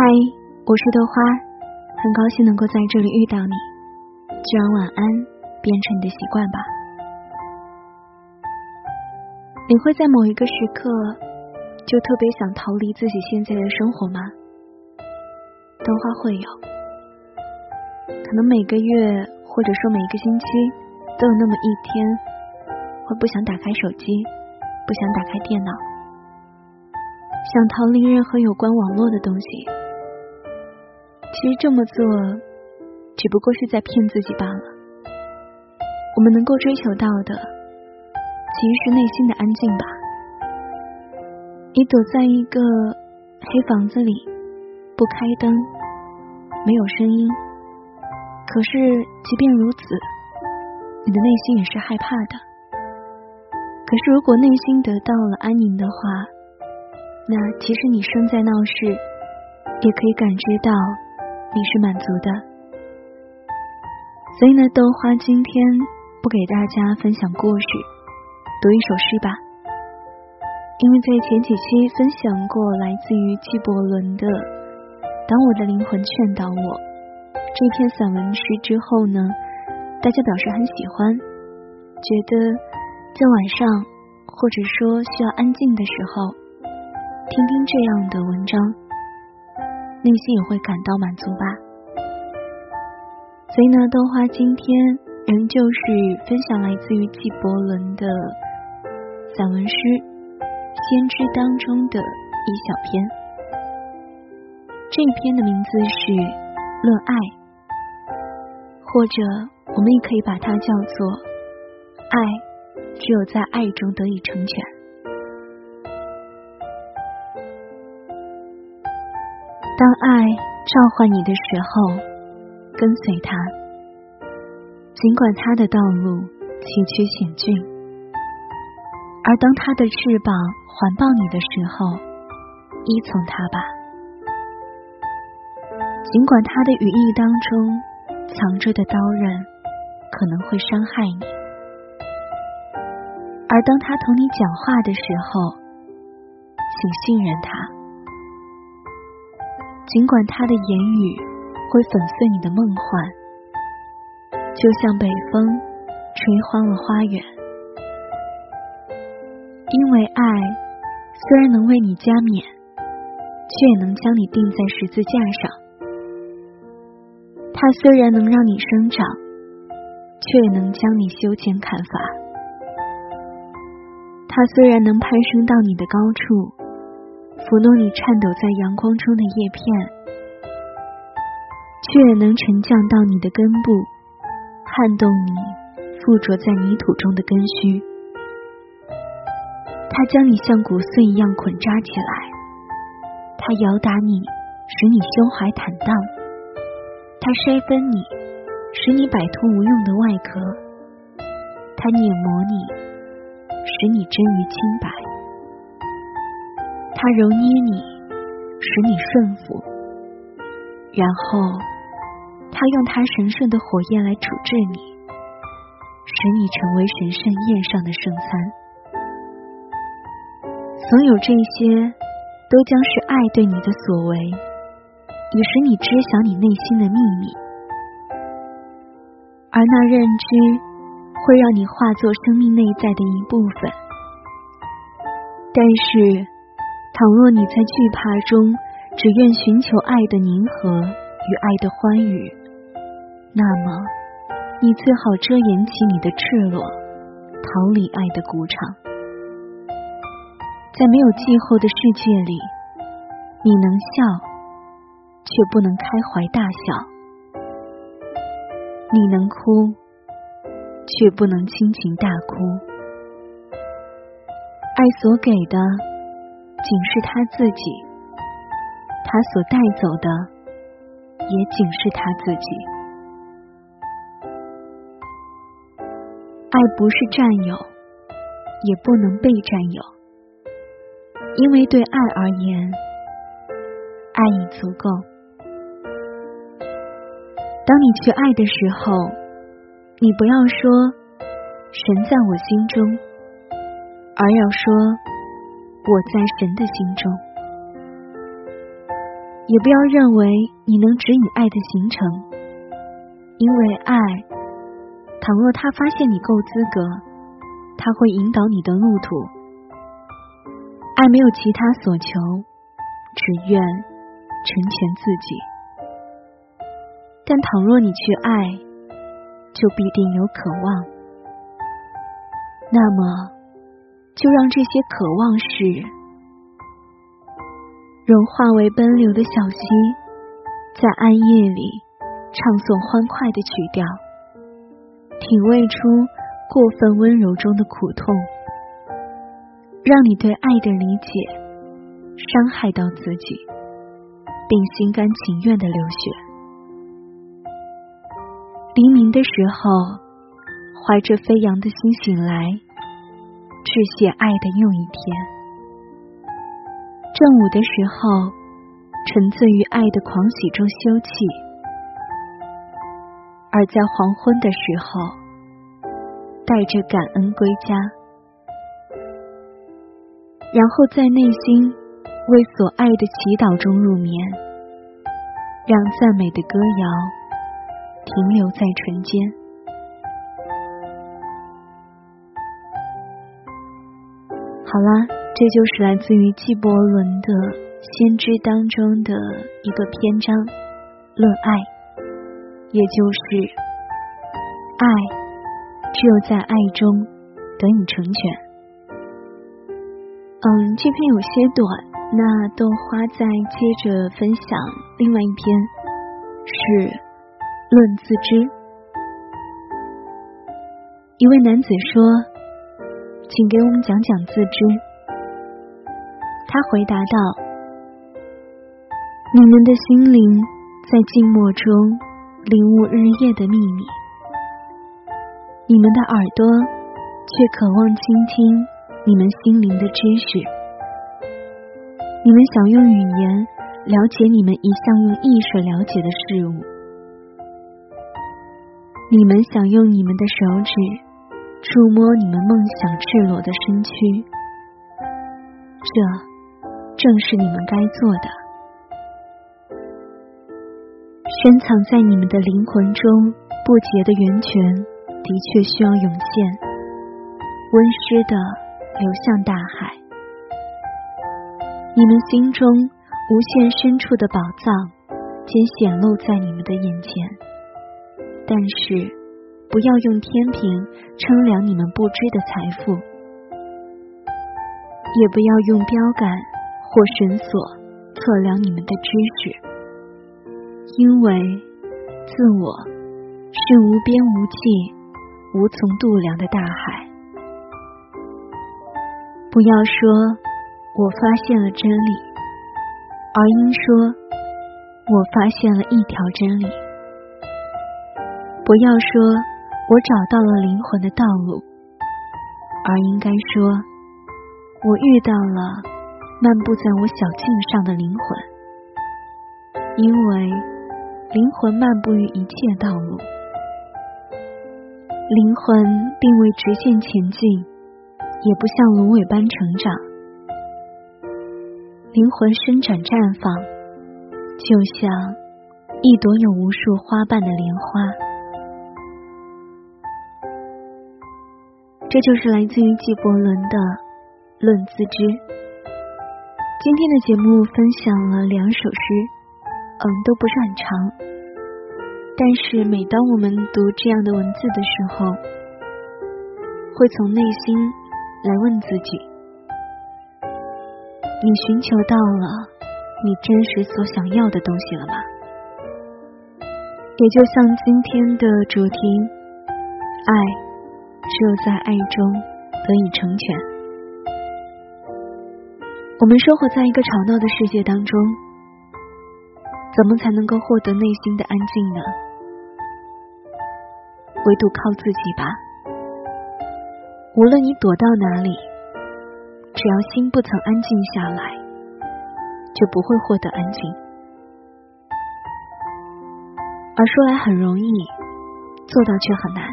嗨，我是豆花，很高兴能够在这里遇到你。就让晚安变成你的习惯吧。你会在某一个时刻就特别想逃离自己现在的生活吗？豆花会有，可能每个月或者说每个星期都有那么一天，会不想打开手机，不想打开电脑，想逃离任何有关网络的东西。其实这么做，只不过是在骗自己罢了。我们能够追求到的，其实是内心的安静吧。你躲在一个黑房子里，不开灯，没有声音。可是，即便如此，你的内心也是害怕的。可是，如果内心得到了安宁的话，那其实你身在闹市，也可以感知到。你是满足的，所以呢，豆花今天不给大家分享故事，读一首诗吧。因为在前几期分享过来自于纪伯伦的《当我的灵魂劝导我》这篇散文诗之后呢，大家表示很喜欢，觉得在晚上或者说需要安静的时候，听听这样的文章。内心也会感到满足吧。所以呢，豆花今天仍旧是分享来自于纪伯伦的散文诗《先知》当中的一小篇。这一篇的名字是《论爱》，或者我们也可以把它叫做“爱只有在爱中得以成全”。当爱召唤你的时候，跟随他，尽管他的道路崎岖险峻；而当他的翅膀环抱你的时候，依从他吧。尽管他的羽翼当中藏着的刀刃可能会伤害你，而当他同你讲话的时候，请信任他。尽管他的言语会粉碎你的梦幻，就像北风吹荒了花园。因为爱虽然能为你加冕，却也能将你钉在十字架上。它虽然能让你生长，却也能将你修剪砍伐。它虽然能攀升到你的高处。抚弄你颤抖在阳光中的叶片，却能沉降到你的根部，撼动你附着在泥土中的根须。它将你像骨碎一样捆扎起来，它摇打你，使你胸怀坦荡；它筛分你，使你摆脱无用的外壳；它碾磨你，使你臻于清白。他揉捏你，使你顺服，然后他用他神圣的火焰来处置你，使你成为神圣宴上的圣餐。所有这些都将是爱对你的所为，以使你知晓你内心的秘密，而那认知会让你化作生命内在的一部分。但是。倘若你在惧怕中只愿寻求爱的宁和与爱的欢愉，那么你最好遮掩起你的赤裸，逃离爱的鼓场。在没有气候的世界里，你能笑，却不能开怀大笑；你能哭，却不能倾情大哭。爱所给的。仅是他自己，他所带走的也仅是他自己。爱不是占有，也不能被占有，因为对爱而言，爱已足够。当你去爱的时候，你不要说“神在我心中”，而要说。我在神的心中，也不要认为你能指引爱的形成，因为爱，倘若他发现你够资格，他会引导你的路途。爱没有其他所求，只愿成全自己。但倘若你去爱，就必定有渴望，那么就让这些渴望是。融化为奔流的小溪，在暗夜里唱诵欢快的曲调，品味出过分温柔中的苦痛，让你对爱的理解伤害到自己，并心甘情愿的流血。黎明的时候，怀着飞扬的心醒来，致谢爱的又一天。正午的时候，沉醉于爱的狂喜中休憩；而在黄昏的时候，带着感恩归家，然后在内心为所爱的祈祷中入眠，让赞美的歌谣停留在唇间。好啦。这就是来自于纪伯伦的《先知》当中的一个篇章，论爱，也就是爱只有在爱中得以成全。嗯，这篇有些短，那豆花再接着分享另外一篇，是《论自知》。一位男子说：“请给我们讲讲自知。”他回答道：“你们的心灵在静默中领悟日夜的秘密，你们的耳朵却渴望倾听你们心灵的知识。你们想用语言了解你们一向用意识了解的事物，你们想用你们的手指触摸你们梦想赤裸的身躯。这。”正是你们该做的。深藏在你们的灵魂中不竭的源泉，的确需要涌现，温湿的流向大海。你们心中无限深处的宝藏，皆显露在你们的眼前。但是，不要用天平称量你们不知的财富，也不要用标杆。或绳索测量你们的知识，因为自我是无边无际、无从度量的大海。不要说我发现了真理，而应说我发现了一条真理。不要说我找到了灵魂的道路，而应该说我遇到了。漫步在我小径上的灵魂，因为灵魂漫步于一切道路，灵魂并未直线前进，也不像芦苇般成长，灵魂伸展绽放，就像一朵有无数花瓣的莲花。这就是来自于纪伯伦的《论自知》。今天的节目分享了两首诗，嗯，都不是很长，但是每当我们读这样的文字的时候，会从内心来问自己：你寻求到了你真实所想要的东西了吗？也就像今天的主题，爱只有在爱中得以成全。我们生活在一个吵闹的世界当中，怎么才能够获得内心的安静呢？唯独靠自己吧。无论你躲到哪里，只要心不曾安静下来，就不会获得安静。而说来很容易，做到却很难。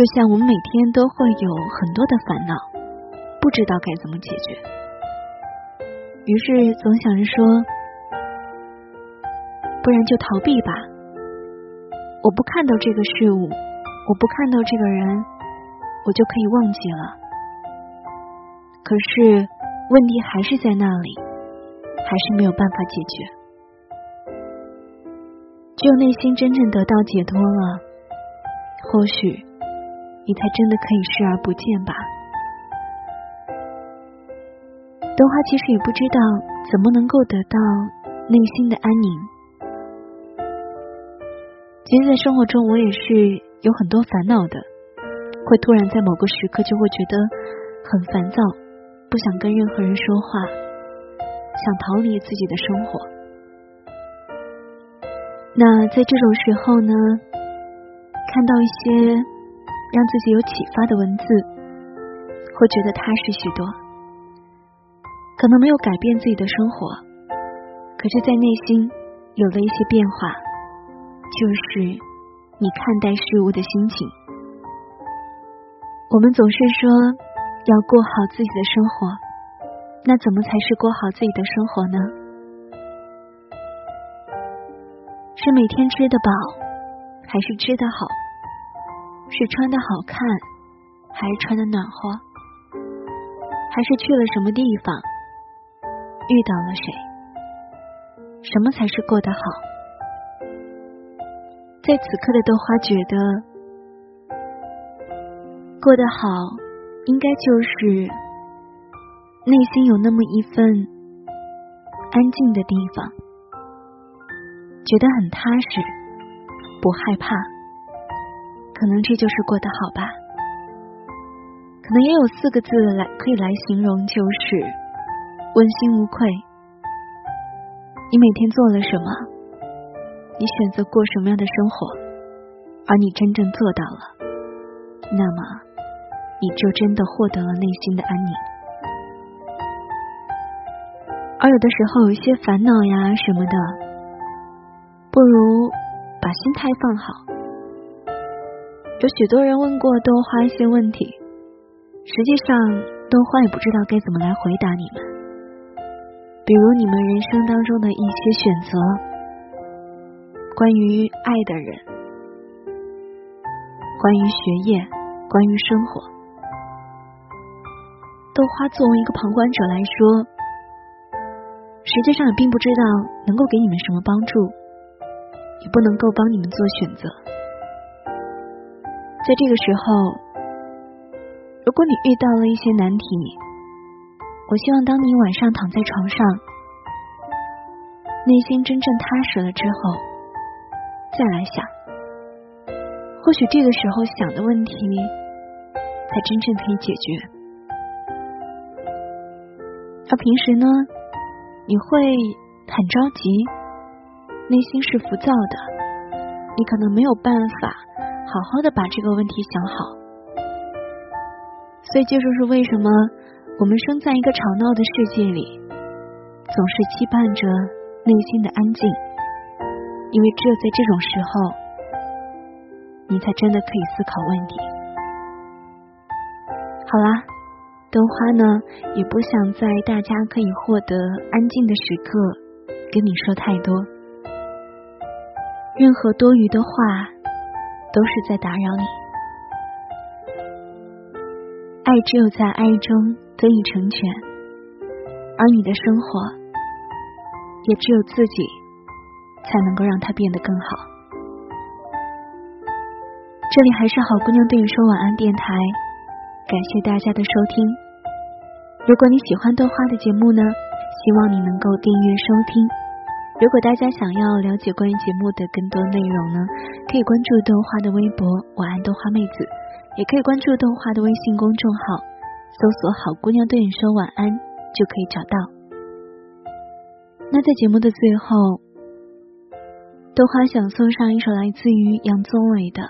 就像我们每天都会有很多的烦恼。不知道该怎么解决，于是总想着说不然就逃避吧。我不看到这个事物，我不看到这个人，我就可以忘记了。可是问题还是在那里，还是没有办法解决。只有内心真正得到解脱了，或许你才真的可以视而不见吧。豆花其实也不知道怎么能够得到内心的安宁。其实，在生活中，我也是有很多烦恼的，会突然在某个时刻就会觉得很烦躁，不想跟任何人说话，想逃离自己的生活。那在这种时候呢，看到一些让自己有启发的文字，会觉得踏实许多。可能没有改变自己的生活，可是，在内心有了一些变化，就是你看待事物的心情。我们总是说要过好自己的生活，那怎么才是过好自己的生活呢？是每天吃得饱，还是吃得好？是穿的好看，还是穿的暖和？还是去了什么地方，遇到了谁？什么才是过得好？在此刻的豆花觉得，过得好，应该就是内心有那么一份安静的地方。觉得很踏实，不害怕，可能这就是过得好吧。可能也有四个字来可以来形容，就是问心无愧。你每天做了什么？你选择过什么样的生活？而你真正做到了，那么你就真的获得了内心的安宁。而有的时候有一些烦恼呀什么的。不如把心态放好。有许多人问过豆花一些问题，实际上豆花也不知道该怎么来回答你们。比如你们人生当中的一些选择，关于爱的人，关于学业，关于生活。豆花作为一个旁观者来说，实际上也并不知道能够给你们什么帮助。也不能够帮你们做选择。在这个时候，如果你遇到了一些难题，我希望当你晚上躺在床上，内心真正踏实了之后，再来想，或许这个时候想的问题，才真正可以解决。而平时呢，你会很着急。内心是浮躁的，你可能没有办法好好的把这个问题想好，所以这就是为什么我们生在一个吵闹的世界里，总是期盼着内心的安静，因为只有在这种时候，你才真的可以思考问题。好啦，灯花呢也不想在大家可以获得安静的时刻跟你说太多。任何多余的话，都是在打扰你。爱只有在爱中得以成全，而你的生活，也只有自己才能够让它变得更好。这里还是好姑娘对你说晚安电台，感谢大家的收听。如果你喜欢豆花的节目呢，希望你能够订阅收听。如果大家想要了解关于节目的更多内容呢，可以关注豆花的微博“晚安豆花妹子”，也可以关注豆花的微信公众号，搜索“好姑娘对你说晚安”就可以找到。那在节目的最后，豆花想送上一首来自于杨宗纬的《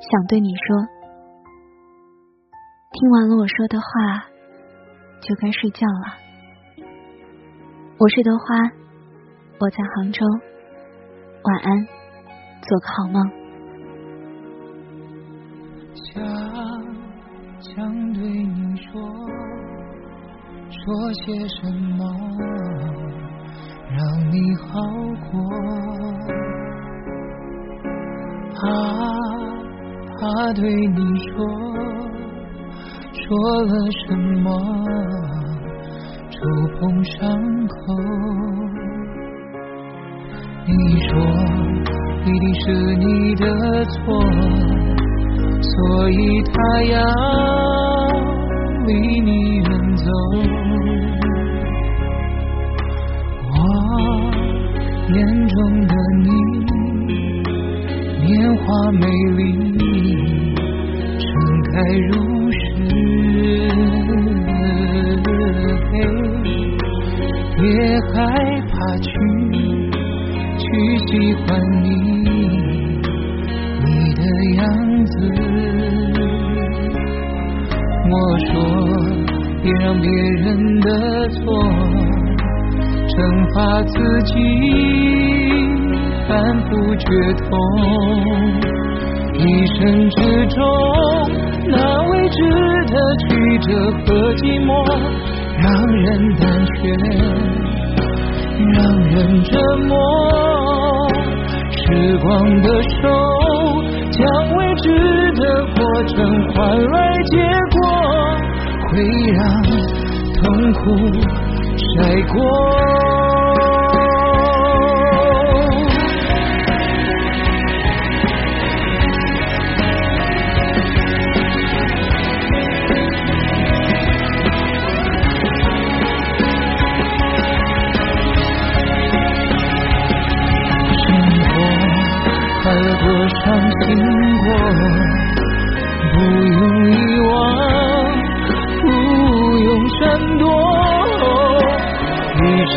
想对你说》。听完了我说的话，就该睡觉了。我是豆花。我在杭州，晚安，做个好梦。想想对你说，说些什么，让你好过。怕怕对你说说了什么，触碰伤口。你说一定是你的错，所以他要离你远走。我眼中的你，年华美丽，盛开如诗。别害怕去去喜欢你你的样子。我说别让别人的错惩罚自己，反复觉痛。一生之中，那未知的曲折和寂寞，让人胆怯，让人折磨。时光的手，将未知的过程换来结果，会让痛苦晒过。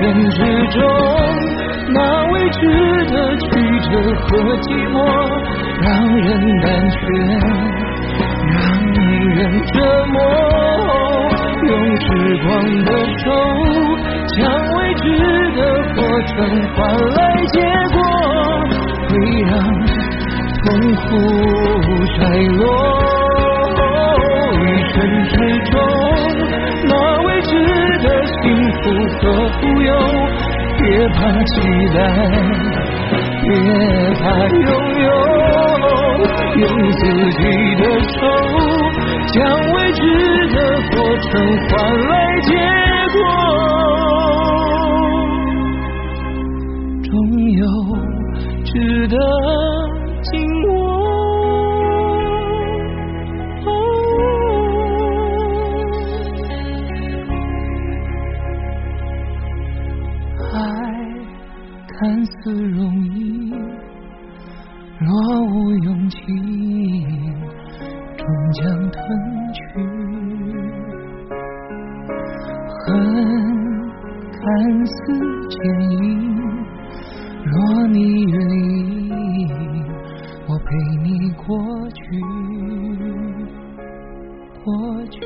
人生之中，那未知的曲折和寂寞，让人胆怯，让人折磨。用时光的手，将未知的过程换来结果，会让痛苦衰落。一生之中，不可富有，别怕期待，别怕拥有，用自己的手。将未知的过程换来结果，看似坚硬，若你愿意，我陪你过去，过去。